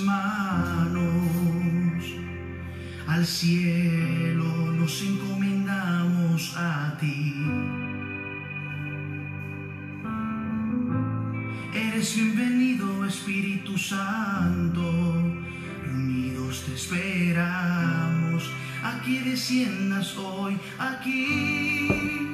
manos al cielo, nos encomendamos a ti. Eres bienvenido Espíritu Santo, reunidos te esperamos, aquí desciendas hoy, aquí.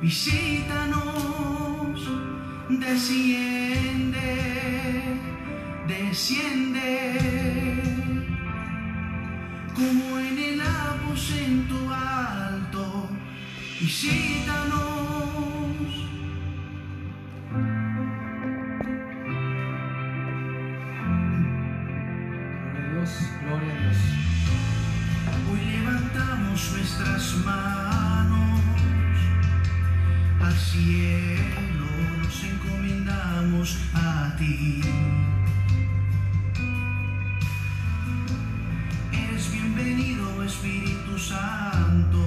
Visítanos, desciende, desciende. Como en el aposento alto, visítanos. Cielo, nos encomendamos a ti. Eres bienvenido Espíritu Santo,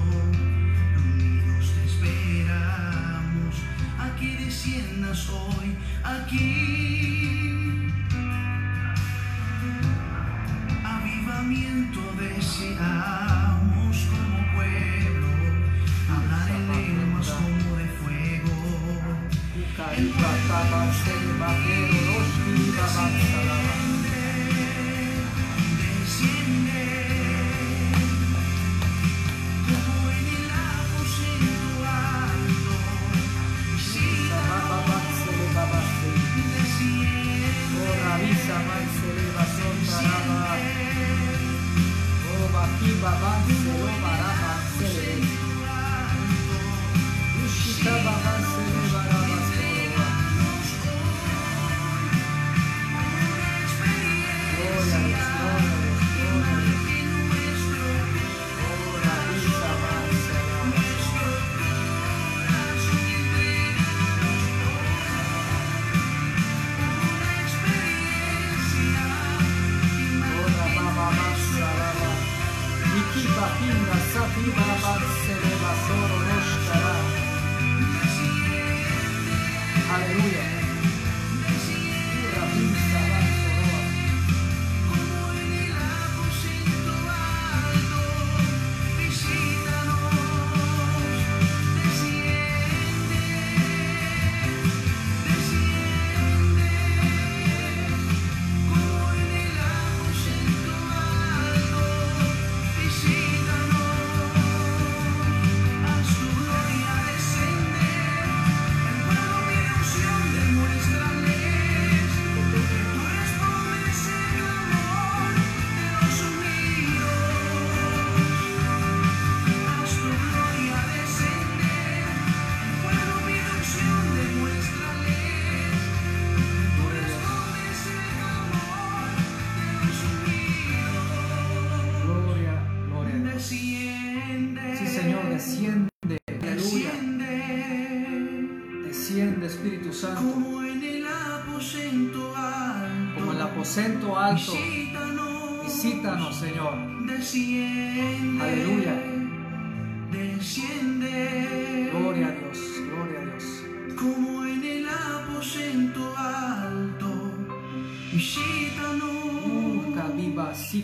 unidos te esperamos, aquí desciendas hoy, aquí.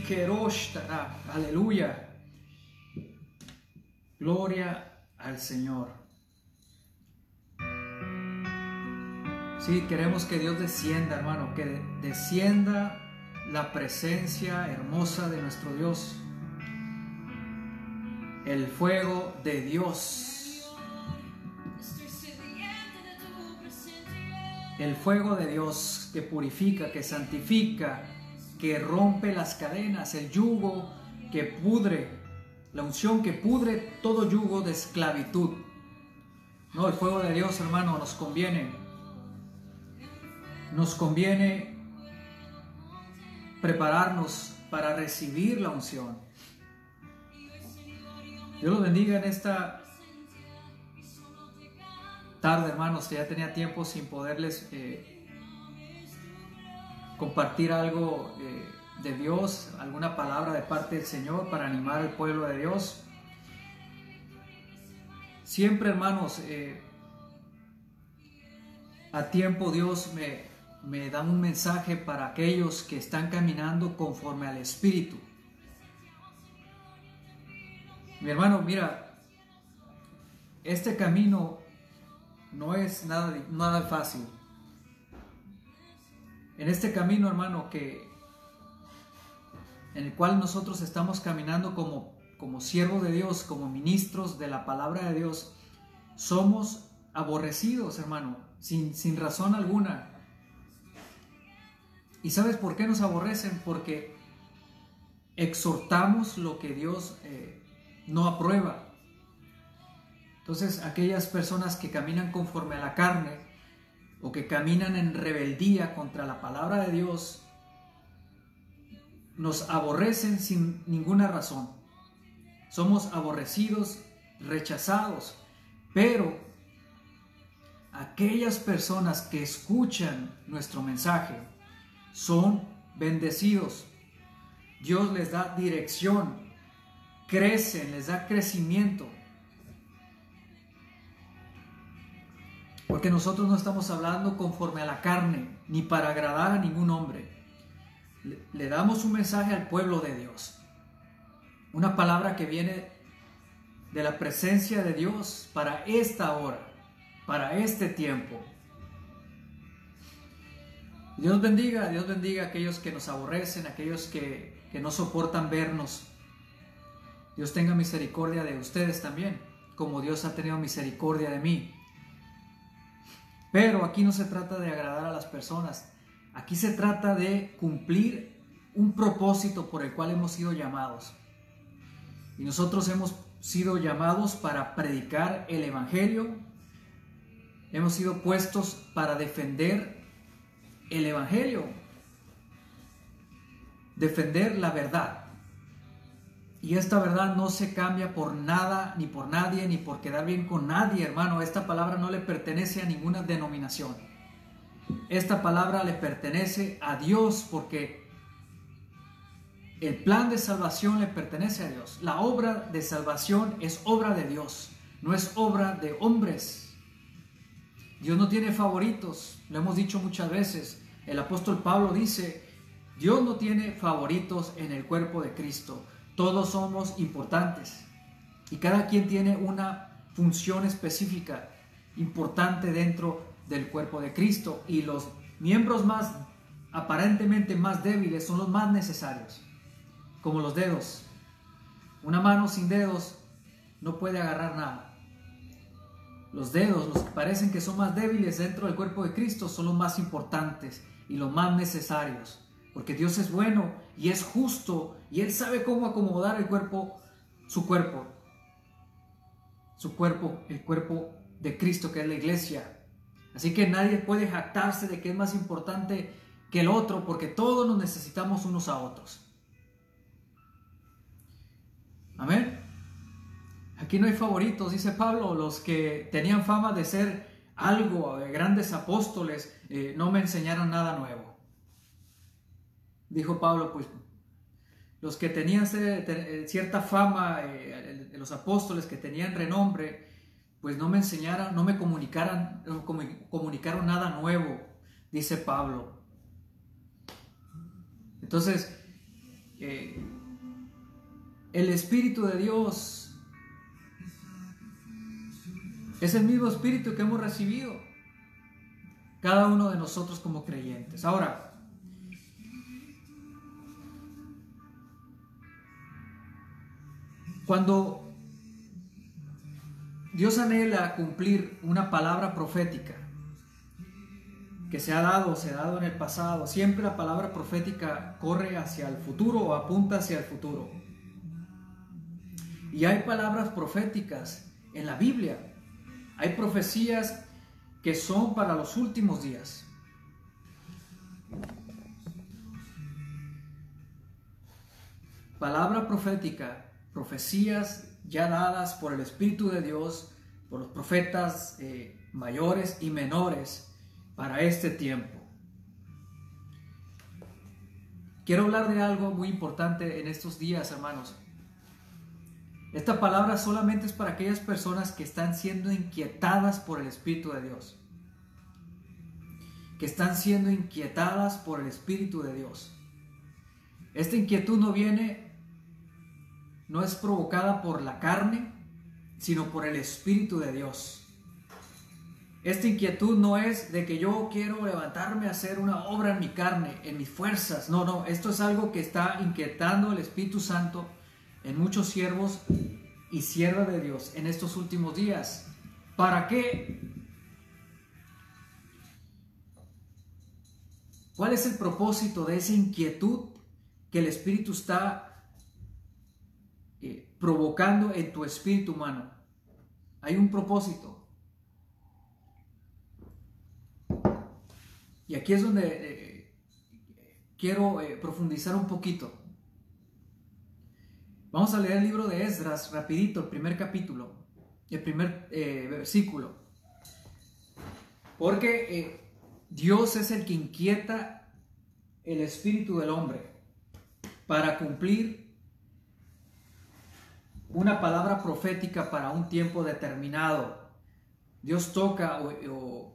Sikeroshtra. Aleluya. Gloria al Señor. Sí, queremos que Dios descienda, hermano, que descienda la presencia hermosa de nuestro Dios. El fuego de Dios. El fuego de Dios que purifica, que santifica, que rompe las cadenas, el yugo que pudre, la unción que pudre todo yugo de esclavitud. No, el fuego de Dios, hermano, nos conviene. Nos conviene prepararnos para recibir la unción. Dios los bendiga en esta tarde, hermanos. Ya tenía tiempo sin poderles eh, compartir algo eh, de Dios, alguna palabra de parte del Señor para animar al pueblo de Dios. Siempre, hermanos, eh, a tiempo Dios me, me da un mensaje para aquellos que están caminando conforme al Espíritu. Mi hermano, mira, este camino no es nada, nada fácil. En este camino, hermano, que en el cual nosotros estamos caminando como, como siervos de Dios, como ministros de la palabra de Dios, somos aborrecidos, hermano, sin, sin razón alguna. ¿Y sabes por qué nos aborrecen? Porque exhortamos lo que Dios eh, no aprueba. Entonces, aquellas personas que caminan conforme a la carne o que caminan en rebeldía contra la palabra de Dios, nos aborrecen sin ninguna razón. Somos aborrecidos, rechazados, pero aquellas personas que escuchan nuestro mensaje son bendecidos. Dios les da dirección, crecen, les da crecimiento. Porque nosotros no estamos hablando conforme a la carne, ni para agradar a ningún hombre. Le, damos un mensaje al pueblo de Dios. Una palabra que viene de la presencia de Dios para esta hora, para este tiempo. Dios bendiga, Dios bendiga a aquellos que nos aborrecen, aquellos que, que no soportan vernos. Dios tenga misericordia de ustedes también, como Dios ha tenido misericordia de mí. Pero aquí no se trata de agradar a las personas, aquí se trata de cumplir un propósito por el cual hemos sido llamados. Y nosotros hemos sido llamados para predicar el Evangelio, hemos sido puestos para defender el Evangelio, defender la verdad. Y esta verdad no se cambia por nada, ni por nadie, ni por quedar bien con nadie, hermano. Esta palabra no le pertenece a ninguna denominación. Esta palabra le pertenece a Dios porque el plan de salvación le pertenece a Dios. La obra de salvación es obra de Dios, no es obra de hombres. Dios no tiene favoritos, lo hemos dicho muchas veces. El apóstol Pablo dice, Dios no tiene favoritos en el cuerpo de Cristo. Todos somos importantes y cada quien tiene una función específica importante dentro del cuerpo de Cristo y los miembros más aparentemente más débiles son los más necesarios, como los dedos. Una mano sin dedos no puede agarrar nada. Los dedos, los que parecen que son más débiles dentro del cuerpo de Cristo, son los más importantes y los más necesarios. Porque Dios es bueno y es justo y Él sabe cómo acomodar el cuerpo, su cuerpo. Su cuerpo, el cuerpo de Cristo que es la iglesia. Así que nadie puede jactarse de que es más importante que el otro porque todos nos necesitamos unos a otros. Amén. Aquí no hay favoritos, dice Pablo, los que tenían fama de ser algo, de grandes apóstoles, eh, no me enseñaron nada nuevo. Dijo Pablo, pues los que tenían cierta fama, eh, los apóstoles que tenían renombre, pues no me enseñaron, no me comunicaron, no comunicaron nada nuevo, dice Pablo. Entonces, eh, el Espíritu de Dios es el mismo Espíritu que hemos recibido cada uno de nosotros como creyentes. Ahora, Cuando Dios anhela cumplir una palabra profética que se ha dado, se ha dado en el pasado, siempre la palabra profética corre hacia el futuro o apunta hacia el futuro. Y hay palabras proféticas en la Biblia. Hay profecías que son para los últimos días. Palabra profética profecías ya dadas por el Espíritu de Dios, por los profetas eh, mayores y menores para este tiempo. Quiero hablar de algo muy importante en estos días, hermanos. Esta palabra solamente es para aquellas personas que están siendo inquietadas por el Espíritu de Dios. Que están siendo inquietadas por el Espíritu de Dios. Esta inquietud no viene, no es provocada por la carne, sino por el Espíritu de Dios. Esta inquietud no es de que yo quiero levantarme a hacer una obra en mi carne, en mis fuerzas. No, no, esto es algo que está inquietando el Espíritu Santo en muchos siervos y siervas de Dios en estos últimos días. ¿Para qué? ¿Cuál es el propósito de esa inquietud que el Espíritu está provocando en tu espíritu humano? Hay un propósito. Y aquí es donde eh, quiero eh, profundizar un poquito. Vamos a leer el libro de Esdras rapidito, el primer capítulo, el primer eh, versículo. Porque Dios es el que inquieta el espíritu del hombre para cumplir una palabra profética para un tiempo determinado. Dios toca o,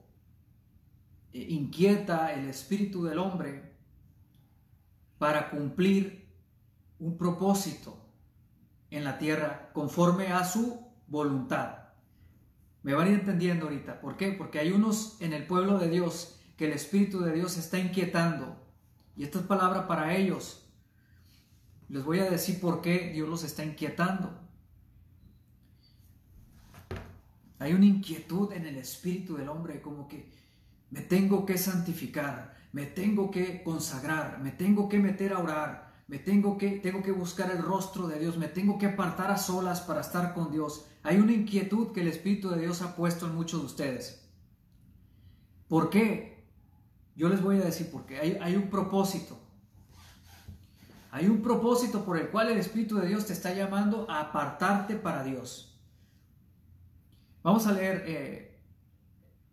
eh, inquieta el espíritu del hombre para cumplir un propósito en la tierra conforme a su voluntad. Me van a ir entendiendo ahorita. ¿Por qué? Porque hay unos en el pueblo de Dios que el Espíritu de Dios está inquietando. Y esta es palabra para ellos. Les voy a decir por qué Dios los está inquietando. Hay una inquietud en el espíritu del hombre, como que me tengo que santificar, me tengo que consagrar, me tengo que meter a orar, me tengo que, tengo que buscar el rostro de Dios, me tengo que apartar a solas para estar con Dios. Hay una inquietud que el Espíritu de Dios ha puesto en muchos de ustedes. ¿Por qué? Yo les voy a decir por qué. Hay, hay un propósito. Hay un propósito por el cual el Espíritu de Dios te está llamando a apartarte para Dios. Vamos a leer eh,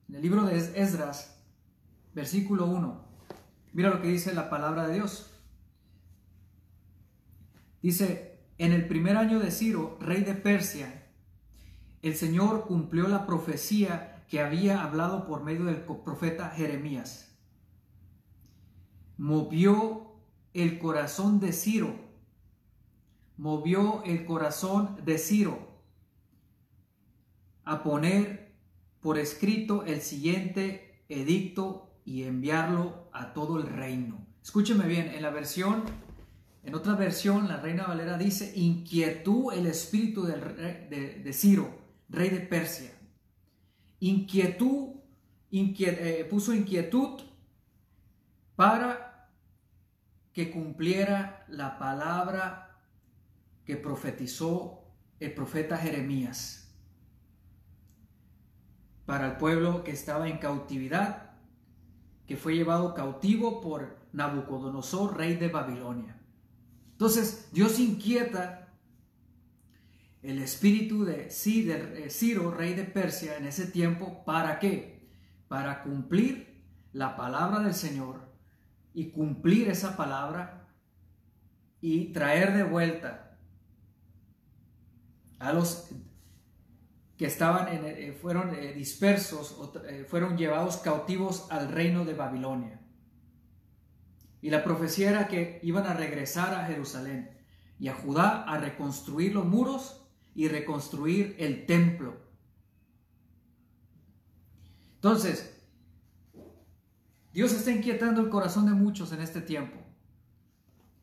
en el libro de Esdras, versículo 1. Mira lo que dice la palabra de Dios. Dice, en el primer año de Ciro, rey de Persia, el Señor cumplió la profecía que había hablado por medio del profeta Jeremías. Movió el corazón de Ciro, movió el corazón de Ciro a poner por escrito el siguiente edicto y enviarlo a todo el reino. Escúcheme bien, en la versión, en otra versión, la Reina Valera dice, inquietud el espíritu de, de, Ciro, rey de Persia. Inquietud, eh, puso inquietud para que cumpliera la palabra que profetizó el profeta Jeremías para el pueblo que estaba en cautividad, que fue llevado cautivo por Nabucodonosor, rey de Babilonia. Entonces Dios inquieta el espíritu de eh, Ciro, rey de Persia, en ese tiempo, ¿para qué? Para cumplir la palabra del Señor y cumplir esa palabra y traer de vuelta a los que estaban eh, fueron eh, dispersos, eh, fueron llevados cautivos al reino de Babilonia. Y la profecía era que iban a regresar a Jerusalén y a Judá a reconstruir los muros y reconstruir el templo. Entonces, Dios está inquietando el corazón de muchos en este tiempo.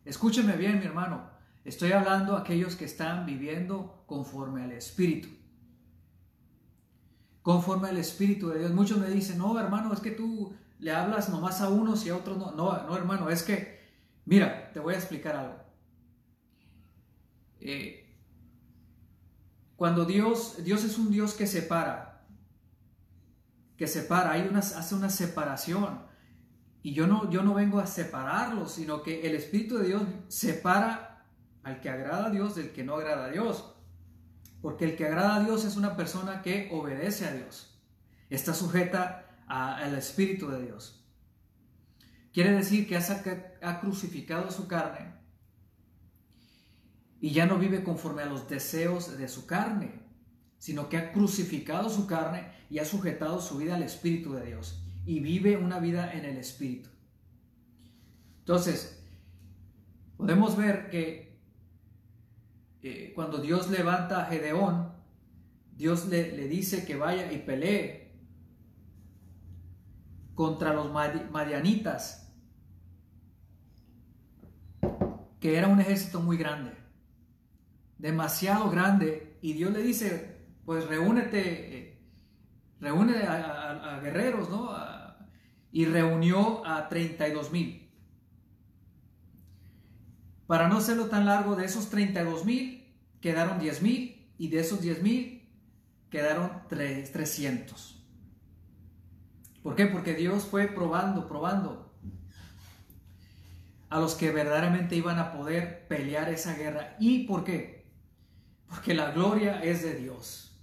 Escúcheme bien, mi hermano. Estoy hablando a aquellos que están viviendo conforme al Espíritu conforme al Espíritu de Dios. Muchos me dicen, no, hermano, es que tú le hablas nomás a unos y a otros no. No, no, hermano, es que, mira, te voy a explicar algo. Eh, cuando Dios, Dios es un Dios que separa, que separa, hay una, hace una separación. Y yo no, yo no vengo a separarlos, sino que el Espíritu de Dios separa al que agrada a Dios del que no agrada a Dios. Porque el que agrada a Dios es una persona que obedece a Dios. Está sujeta al Espíritu de Dios. Quiere decir que ha crucificado su carne y ya no vive conforme a los deseos de su carne, sino que ha crucificado su carne y ha sujetado su vida al Espíritu de Dios y vive una vida en el Espíritu. Entonces, podemos ver que eh, cuando Dios levanta a Gedeón, Dios le, le dice que vaya y pelee contra los madi- madianitas, que era un ejército muy grande, demasiado grande, y Dios le dice, pues reúnete, eh, reúne a, guerreros, ¿no? Y reunió a 32 mil. Para no hacerlo tan largo, de esos 32 mil quedaron 10 mil y de esos 10 mil quedaron tre- 300. ¿Por qué? Porque Dios fue probando, probando a los que verdaderamente iban a poder pelear esa guerra. ¿Y por qué? Porque la gloria es de Dios.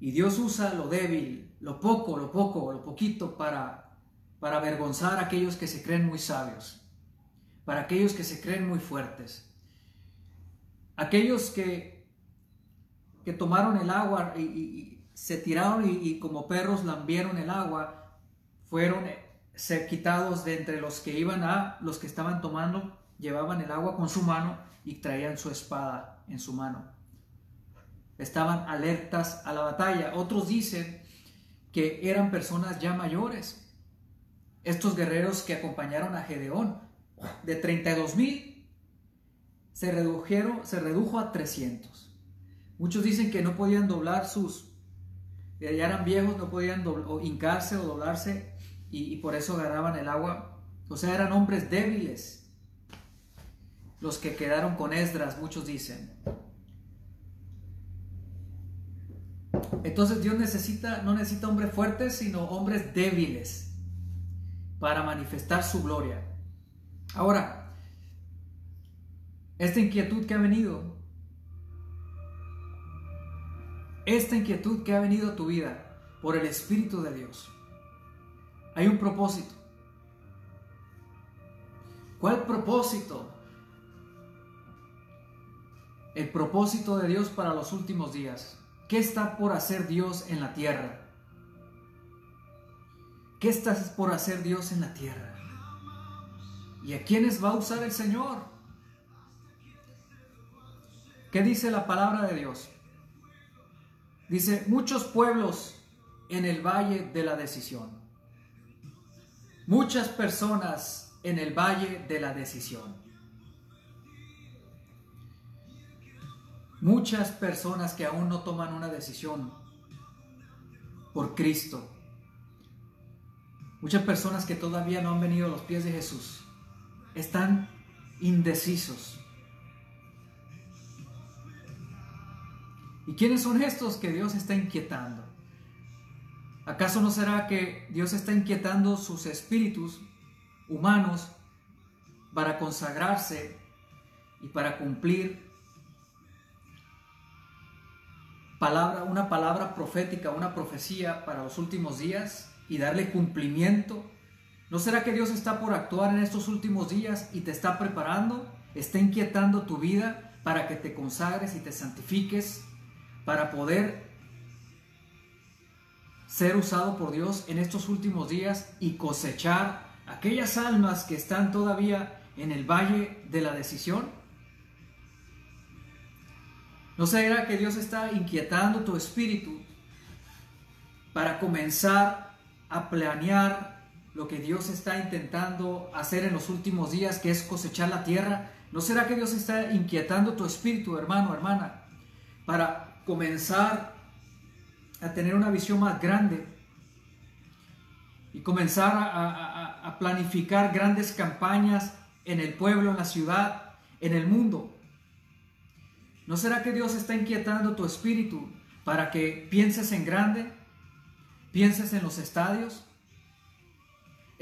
Y Dios usa lo débil, lo poco, lo poco, lo poquito para, para avergonzar a aquellos que se creen muy sabios, para aquellos que se creen muy fuertes, aquellos que, que tomaron el agua y, se tiraron y, y como perros lambieron el agua, fueron eh, ser quitados de entre los que iban a, los que estaban tomando, llevaban el agua con su mano y traían su espada en su mano. Estaban alertas a la batalla. Otros dicen que eran personas ya mayores. Estos guerreros que acompañaron a Gedeón, de 32 mil, se redujeron, se redujo a 300. Muchos dicen que no podían doblar sus, ya eran viejos, no podían o hincarse o doblarse y, y por eso agarraban el agua. O sea, eran hombres débiles. Los que quedaron con Esdras, muchos dicen. Entonces Dios necesita, no necesita hombres fuertes, sino hombres débiles para manifestar su gloria. Ahora, esta inquietud que ha venido, esta inquietud que ha venido a tu vida por el Espíritu de Dios, hay un propósito. ¿Cuál propósito? El propósito de Dios para los últimos días. ¿Qué está por hacer Dios en la tierra? ¿Qué está por hacer Dios en la tierra? ¿Y a quiénes va a usar el Señor? ¿Qué dice la palabra de Dios? Dice, muchos pueblos en el valle de la decisión. Muchas personas en el valle de la decisión. Muchas personas que aún no toman una decisión por Cristo. Muchas personas que todavía no han venido a los pies de Jesús. Están indecisos. ¿Y quiénes son estos que Dios está inquietando? ¿Acaso no será que Dios está inquietando sus espíritus humanos para consagrarse y para cumplir palabra, una palabra profética, una profecía para los últimos días y darle cumplimiento? ¿No será que Dios está por actuar en estos últimos días y te está preparando? ¿Está inquietando tu vida para que te consagres y te santifiques? Para poder ser usado por Dios en estos últimos días y cosechar aquellas almas que están todavía en el valle de la decisión? ¿No será que Dios está inquietando tu espíritu para comenzar a planear lo que Dios está intentando hacer en los últimos días, que es cosechar la tierra? ¿No será que Dios está inquietando tu espíritu, hermano, hermana, para comenzar a tener una visión más grande y comenzar a, a- planificar grandes campañas en el pueblo, en la ciudad, en el mundo? ¿No será que Dios está inquietando tu espíritu para que pienses en grande? ¿Pienses en los estadios?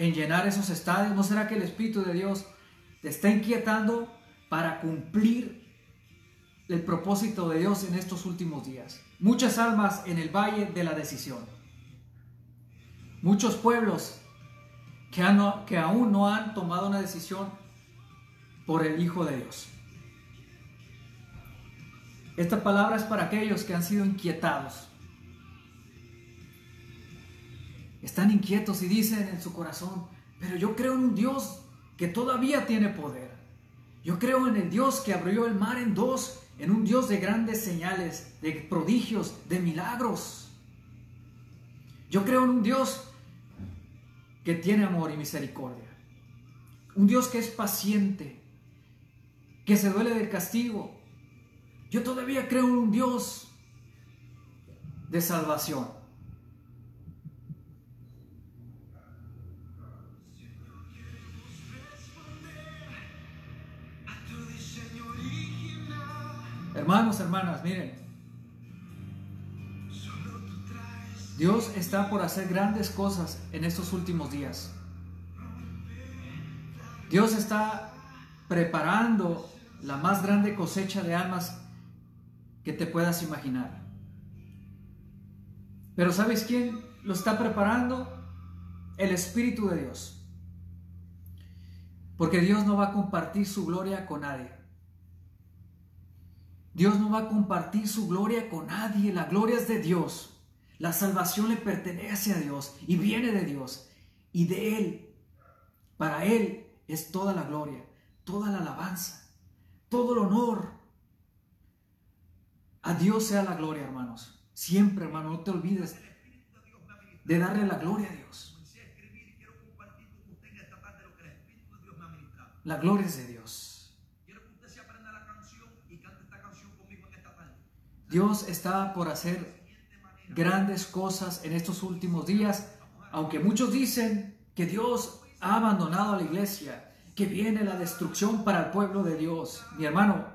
¿En llenar esos estadios? ¿No será que el Espíritu de Dios te está inquietando para cumplir el propósito de Dios en estos últimos días. Muchas almas en el valle de la decisión. Muchos pueblos que, que aún no han tomado una decisión por el Hijo de Dios. Esta palabra es para aquellos que han sido inquietados. Están inquietos y dicen en su corazón, pero yo creo en un Dios que todavía tiene poder. Yo creo en el Dios que abrió el mar en dos, en un Dios de grandes señales, de prodigios, de milagros. Yo creo en un Dios que tiene amor y misericordia. Un Dios que es paciente, que se duele del castigo. Yo todavía creo en un Dios de salvación. Hermanos, hermanas, miren, Dios está por hacer grandes cosas en estos últimos días. Dios está preparando la más grande cosecha de almas que te puedas imaginar. Pero ¿sabes quién lo está preparando? El Espíritu de Dios. Porque Dios no va a compartir su gloria con nadie. Dios no va a compartir su gloria con nadie. La gloria es de Dios. La salvación le pertenece a Dios y viene de Dios. Y de Él, para Él es toda la gloria, toda la alabanza, todo el honor. A Dios sea la gloria, hermanos. Siempre, hermano, no te olvides de darle la gloria a Dios. Comencé a escribir y quiero Dios está por hacer grandes cosas en estos últimos días, aunque muchos dicen que Dios ha abandonado a la iglesia, que viene la destrucción para el pueblo de Dios. Mi hermano,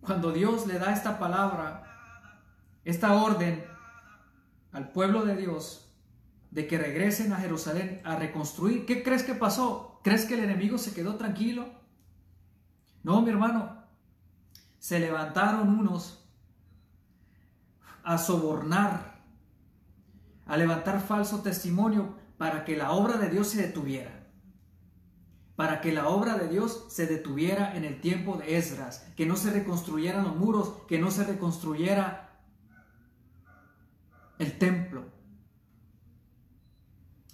cuando Dios le da esta palabra, esta orden al pueblo de Dios de que regresen a Jerusalén a reconstruir, ¿qué crees que pasó? ¿Crees que el enemigo se quedó tranquilo? No, mi hermano, se levantaron unos a sobornar, a levantar falso testimonio para que la obra de Dios se detuviera. Para que la obra de Dios se detuviera en el tiempo de Esdras, que no se reconstruyeran los muros, que no se reconstruyera el templo.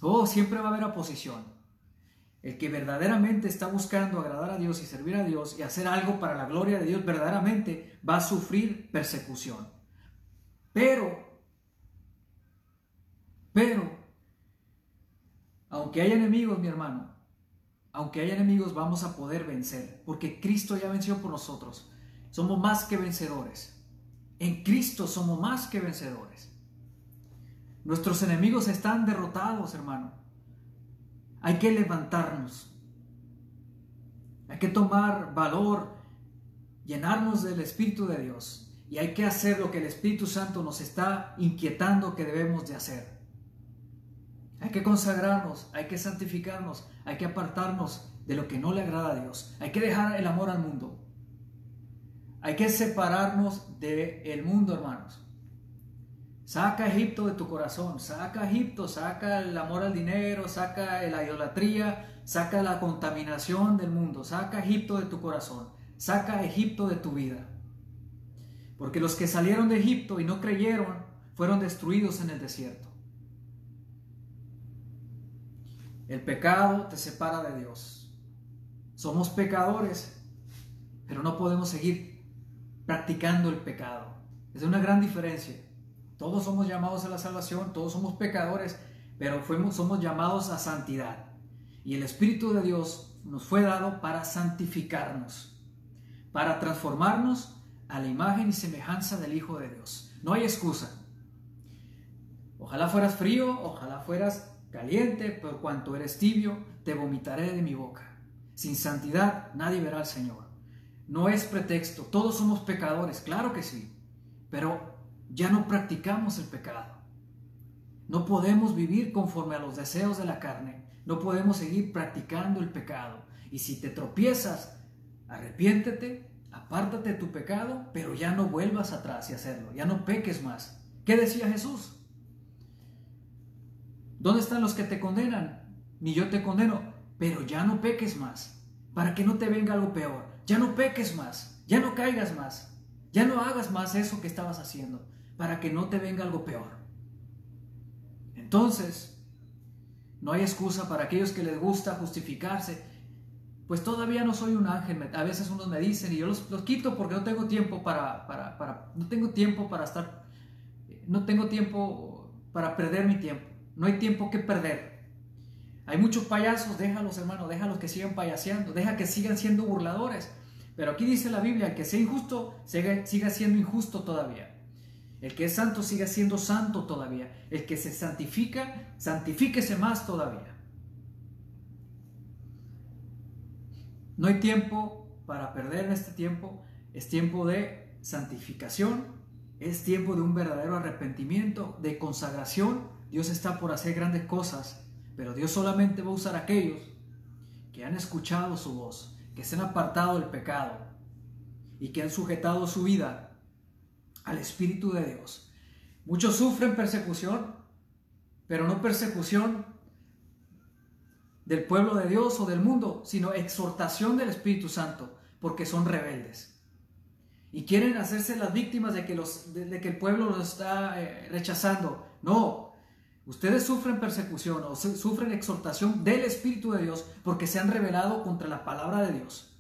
Oh, siempre va a haber oposición. El que verdaderamente está buscando agradar a Dios y servir a Dios y hacer algo para la gloria de Dios, verdaderamente va a sufrir persecución. Pero, pero, aunque haya enemigos, mi hermano, aunque haya enemigos, vamos a poder vencer, porque Cristo ya venció por nosotros. Somos más que vencedores. En Cristo somos más que vencedores. Nuestros enemigos están derrotados, hermano. Hay que levantarnos. Hay que tomar valor, llenarnos del Espíritu de Dios. Y hay que hacer lo que el Espíritu Santo nos está inquietando que debemos de hacer. Hay que consagrarnos, hay que santificarnos, hay que apartarnos de lo que no le agrada a Dios. Hay que dejar el amor al mundo. Hay que separarnos del mundo, hermanos. Saca Egipto de tu corazón, saca Egipto, saca el amor al dinero, saca la idolatría, saca la contaminación del mundo, saca Egipto de tu corazón, saca Egipto de tu vida. Porque los que salieron de Egipto y no creyeron fueron destruidos en el desierto. El pecado te separa de Dios. Somos pecadores, pero no podemos seguir practicando el pecado. Es una gran diferencia. Todos somos llamados a la salvación, todos somos pecadores, pero somos llamados a santidad. Y el Espíritu de Dios nos fue dado para santificarnos, para transformarnos a la imagen y semejanza del Hijo de Dios. No hay excusa. Ojalá fueras frío, ojalá fueras caliente, pero cuanto eres tibio, te vomitaré de mi boca. Sin santidad nadie verá al Señor. No es pretexto, todos somos pecadores, claro que sí, pero ya no practicamos el pecado. No podemos vivir conforme a los deseos de la carne, no podemos seguir practicando el pecado. Y si te tropiezas, arrepiéntete, apártate de tu pecado, pero ya no vuelvas atrás y hacerlo, ya no peques más. ¿Qué decía Jesús? ¿Dónde están los que te condenan? Ni yo te condeno, pero ya no peques más, para que no te venga algo peor. Ya no peques más, ya no caigas más, ya no hagas más eso que estabas haciendo, para que no te venga algo peor. Entonces, no hay excusa para aquellos que les gusta justificarse. Pues todavía no soy un ángel. A veces unos me dicen y yo los, quito porque no tengo tiempo para, para, para, no tengo tiempo para estar, no tengo tiempo para perder mi tiempo. No hay tiempo que perder. Hay muchos payasos, déjalos hermano, déjalos que sigan payaseando, deja que sigan siendo burladores. Pero aquí dice la Biblia, el que sea injusto, siga siendo injusto todavía. El que es santo siga siendo santo todavía. El que se santifica, santifíquese más todavía. No hay tiempo para perder en este tiempo. Es tiempo de santificación. Es tiempo de un verdadero arrepentimiento, de consagración. Dios está por hacer grandes cosas, pero Dios solamente va a usar a aquellos que han escuchado su voz, que se han apartado del pecado y que han sujetado su vida al Espíritu de Dios. Muchos sufren persecución, pero no persecución del pueblo de Dios o del mundo, sino exhortación del Espíritu Santo, porque son rebeldes. Y quieren hacerse las víctimas de que, los, de, que el pueblo los está eh, rechazando. No, ustedes sufren persecución o sufren exhortación del Espíritu de Dios porque se han rebelado contra la palabra de Dios,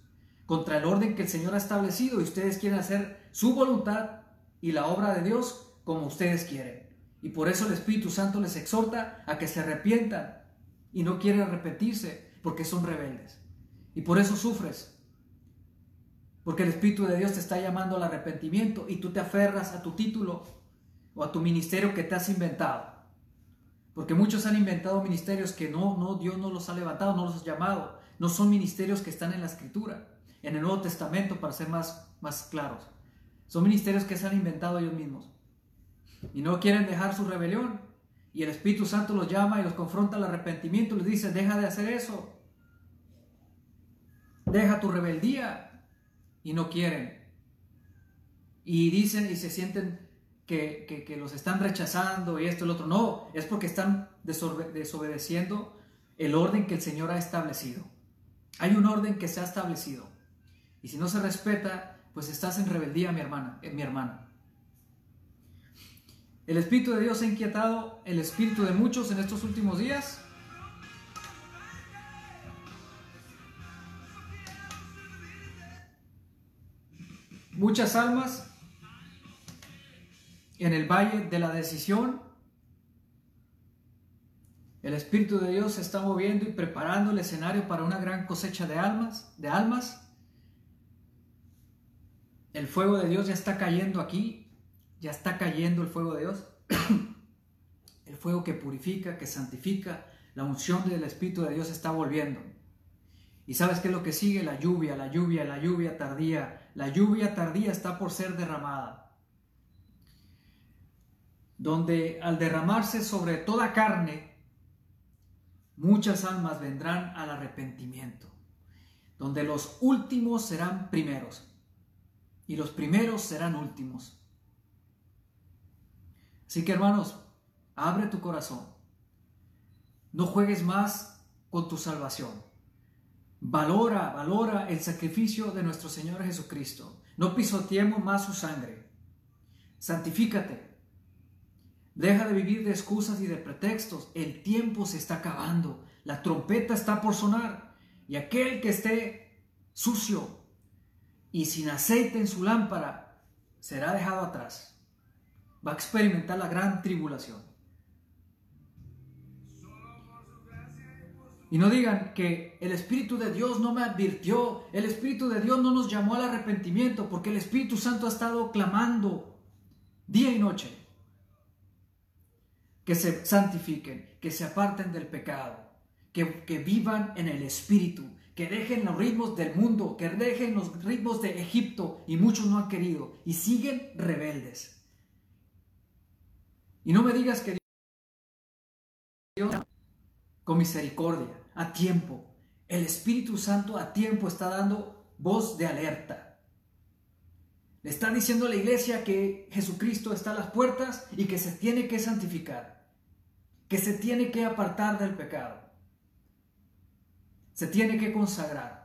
contra el orden que el Señor ha establecido y ustedes quieren hacer su voluntad y la obra de Dios como ustedes quieren. Y por eso el Espíritu Santo les exhorta a que se arrepientan y no quieren arrepentirse porque son rebeldes. Y por eso sufres. Porque el Espíritu de Dios te está llamando al arrepentimiento y tú te aferras a tu título o a tu ministerio que te has inventado. Porque muchos han inventado ministerios que no, no, Dios no los ha levantado, no los ha llamado. No son ministerios que están en la Escritura, en el Nuevo Testamento, para ser más, más claros. Son ministerios que se han inventado ellos mismos. Y no quieren dejar su rebelión. Y el Espíritu Santo los llama y los confronta al arrepentimiento. Les dice, deja de hacer eso. Deja tu rebeldía. Y no quieren. Y dicen y se sienten que, los están rechazando y esto y lo otro. No, es porque están desobedeciendo el orden que el Señor ha establecido. Hay un orden que se ha establecido. Y si no se respeta, pues estás en rebeldía, mi hermana, eh, mi hermana. El Espíritu de Dios ha inquietado el espíritu de muchos en estos últimos días. Muchas almas en el valle de la decisión. El Espíritu de Dios se está moviendo y preparando el escenario para una gran cosecha de almas, de almas. El fuego de Dios ya está cayendo aquí, ya está cayendo el fuego de Dios. el fuego que purifica, que santifica, la unción del Espíritu de Dios está volviendo. ¿Y sabes qué es lo que sigue? La lluvia, la lluvia, la lluvia tardía. La lluvia tardía está por ser derramada. Donde al derramarse sobre toda carne, muchas almas vendrán al arrepentimiento. Donde los últimos serán primeros y los primeros serán últimos. Así que hermanos, abre tu corazón. No juegues más con tu salvación. Valora, valora el sacrificio de nuestro Señor Jesucristo. No pisoteemos más su sangre. Santifícate. Deja de vivir de excusas y de pretextos. El tiempo se está acabando. La trompeta está por sonar. Y aquel que esté sucio, y sin aceite en su lámpara será dejado atrás. Va a experimentar la gran tribulación. Y no digan que el Espíritu de Dios no me advirtió, el Espíritu de Dios no nos llamó al arrepentimiento, porque el Espíritu Santo ha estado clamando día y noche que se santifiquen, que se aparten del pecado, que, que vivan en el Espíritu, que dejen los ritmos del mundo, que dejen los ritmos de Egipto, y muchos no han querido, y siguen rebeldes. Y no me digas que Dios, con misericordia, a tiempo, el Espíritu Santo a tiempo está dando voz de alerta. Le está diciendo a la iglesia que Jesucristo está a las puertas y que se tiene que santificar, que se tiene que apartar del pecado, se tiene que consagrar.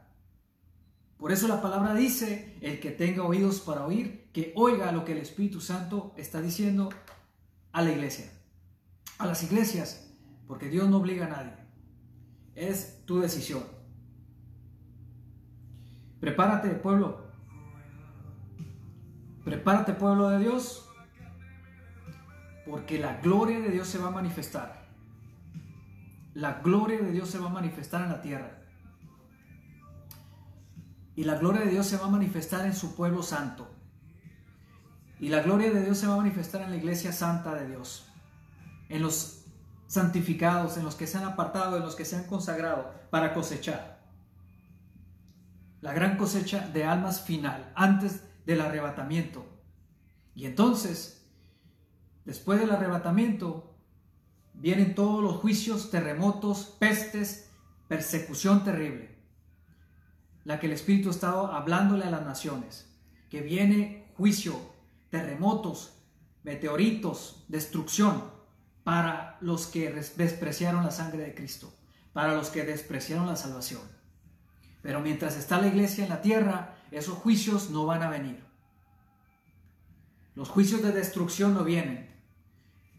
Por eso la palabra dice, el que tenga oídos para oír, que oiga lo que el Espíritu Santo está diciendo a la iglesia, a las iglesias, porque Dios no obliga a nadie. Es tu decisión. Prepárate, pueblo. Prepárate, pueblo de Dios, porque la gloria de Dios se va a manifestar. La gloria de Dios se va a manifestar en la tierra. Y la gloria de Dios se va a manifestar en su pueblo santo. Y la gloria de Dios se va a manifestar en la iglesia santa de Dios. En los santificados, en los que se han apartado, en los que se han consagrado para cosechar. La gran cosecha de almas final, antes del arrebatamiento. Y entonces, después del arrebatamiento, vienen todos los juicios, terremotos, pestes, persecución terrible la que el Espíritu estaba hablándole a las naciones, que viene juicio, terremotos, meteoritos, destrucción para los que despreciaron la sangre de Cristo, para los que despreciaron la salvación. Pero mientras está la iglesia en la tierra, esos juicios no van a venir. Los juicios de destrucción no vienen.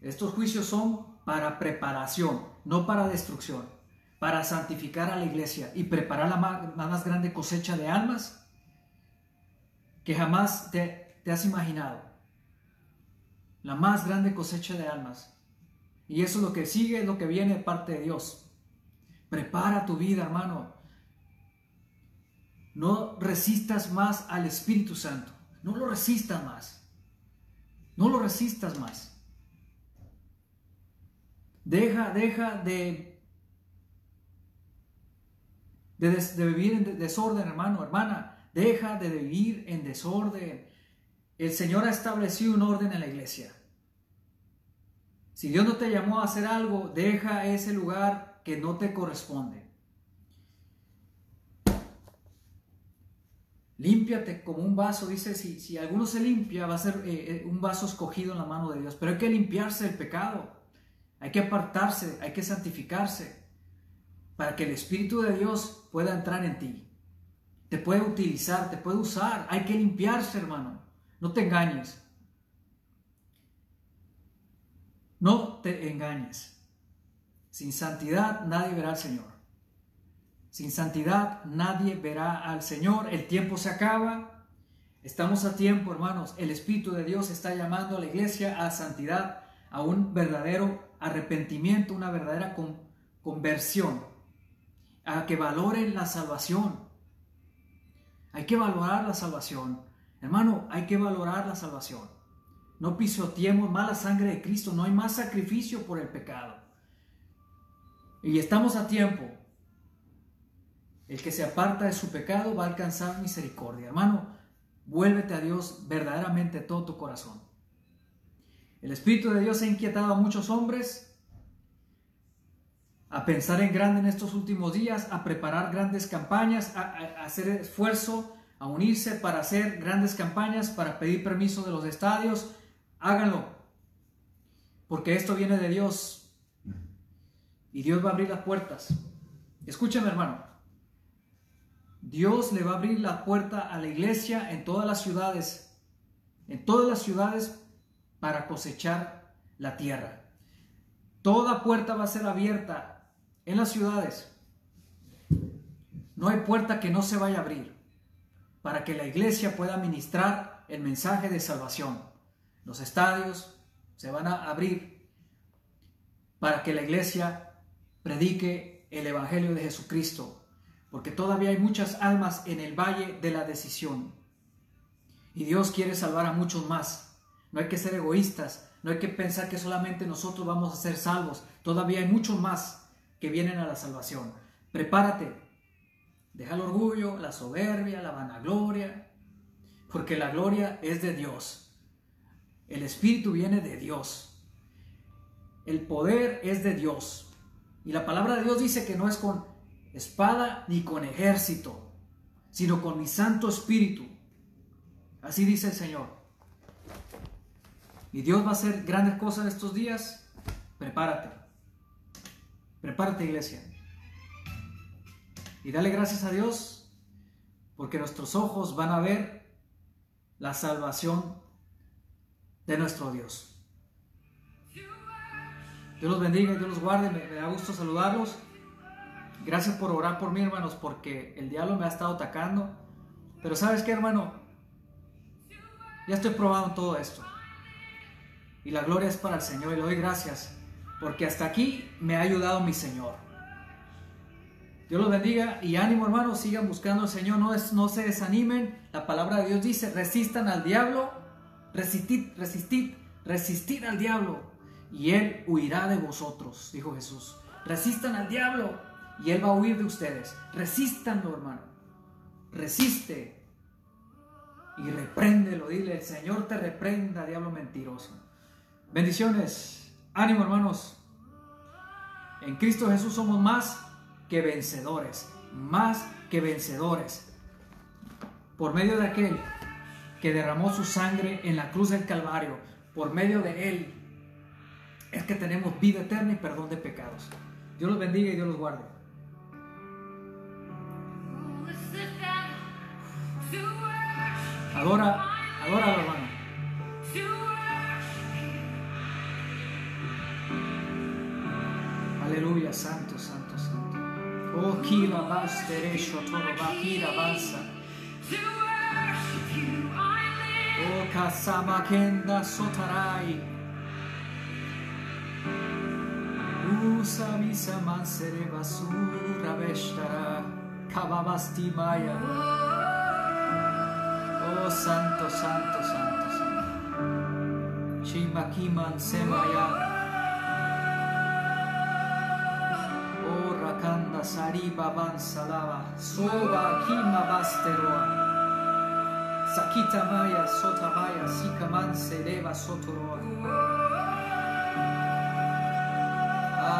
Estos juicios son para preparación, no para destrucción para santificar a la iglesia y preparar la más, grande cosecha de almas que jamás te, te has imaginado. La más grande cosecha de almas. Y eso es lo que sigue, es lo que viene de parte de Dios. Prepara tu vida, hermano. No resistas más al Espíritu Santo. No lo resistas más. No lo resistas más. Deja, deja de de, vivir en desorden, hermano, hermana. Deja de vivir en desorden. El Señor ha establecido un orden en la iglesia. Si Dios no te llamó a hacer algo, deja ese lugar que no te corresponde. Límpiate como un vaso, dice, si, si alguno se limpia, va a ser eh, eh, un vaso escogido en la mano de Dios. Pero hay que limpiarse del pecado, hay que apartarse, hay que santificarse para que el Espíritu de Dios pueda entrar en ti. Te puede utilizar, te puede usar. Hay que limpiarse, hermano. No te engañes. No te engañes. Sin santidad nadie verá al Señor. Sin santidad nadie verá al Señor. El tiempo se acaba. Estamos a tiempo, hermanos. El Espíritu de Dios está llamando a la iglesia a santidad, a un verdadero arrepentimiento, una verdadera conversión a que valoren la salvación. Hay que valorar la salvación. Hermano, hay que valorar la salvación. No pisoteemos más la sangre de Cristo. No hay más sacrificio por el pecado. Y estamos a tiempo. El que se aparta de su pecado va a alcanzar misericordia. Hermano, vuélvete a Dios verdaderamente todo tu corazón. El Espíritu de Dios ha inquietado a muchos hombres a pensar en grande en estos últimos días, a preparar grandes campañas, a, hacer esfuerzo, a unirse para hacer grandes campañas, para pedir permiso de los estadios. Háganlo, porque esto viene de Dios y Dios va a abrir las puertas. Escúchame hermano, Dios le va a abrir la puerta a la iglesia en todas las ciudades, en todas las ciudades para cosechar la tierra. Toda puerta va a ser abierta en las ciudades no hay puerta que no se vaya a abrir para que la iglesia pueda ministrar el mensaje de salvación. Los estadios se van a abrir para que la iglesia predique el Evangelio de Jesucristo, porque todavía hay muchas almas en el valle de la decisión. Y Dios quiere salvar a muchos más. No hay que ser egoístas, no hay que pensar que solamente nosotros vamos a ser salvos. Todavía hay muchos más que vienen a la salvación. Prepárate. Deja el orgullo, la soberbia, la vanagloria, porque la gloria es de Dios. El Espíritu viene de Dios. El poder es de Dios. Y la palabra de Dios dice que no es con espada ni con ejército, sino con mi Santo Espíritu. Así dice el Señor. Y Dios va a hacer grandes cosas estos días. Prepárate. Prepárate, iglesia. Y dale gracias a Dios porque nuestros ojos van a ver la salvación de nuestro Dios. Dios los bendiga Dios los guarde. Me, da gusto saludarlos. Gracias por orar por mí, hermanos, porque el diablo me ha estado atacando. Pero sabes qué, hermano, ya estoy probando todo esto. Y la gloria es para el Señor y le doy gracias, porque hasta aquí me ha ayudado mi Señor. Dios los bendiga y ánimo, hermanos, sigan buscando al Señor, no, es, no se desanimen. La palabra de Dios dice, resistan al diablo, resistid, resistid, resistid al diablo y él huirá de vosotros, dijo Jesús. Resistan al diablo y él va a huir de ustedes. Resístanlo, hermano. Resiste y repréndelo. Dile, el Señor te reprenda, diablo mentiroso. Bendiciones. Ánimo, hermanos. En Cristo Jesús somos más que vencedores. Más que vencedores. Por medio de aquel que derramó su sangre en la cruz del Calvario. Por medio de él es que tenemos vida eterna y perdón de pecados. Dios los bendiga y Dios los guarde. Adora, adora hermano. Aleluya, santo, santo. O kila vas teresho toro vakira vasa. O kasama kenda sotarai. Usa misa mansere basura veshtara. Kavavasti maya. O santo, santo, santo, santo. chimakiman semaya. カンダサリババンサラバソバキマバステロアサキタマヤソタマヤシカマンセレバソトロア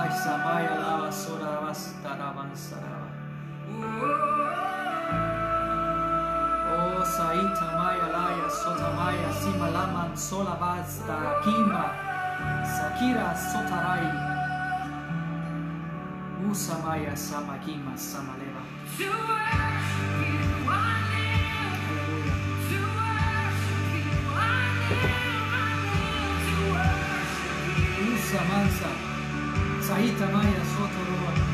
アイサマヤラワソラバスタラバンサラバオサイタマヤラヤソタマヤシマラマンソラバスタキマサキラソタライ Usamaya samakima samaleva. Usamansa, saita maya sotoroa.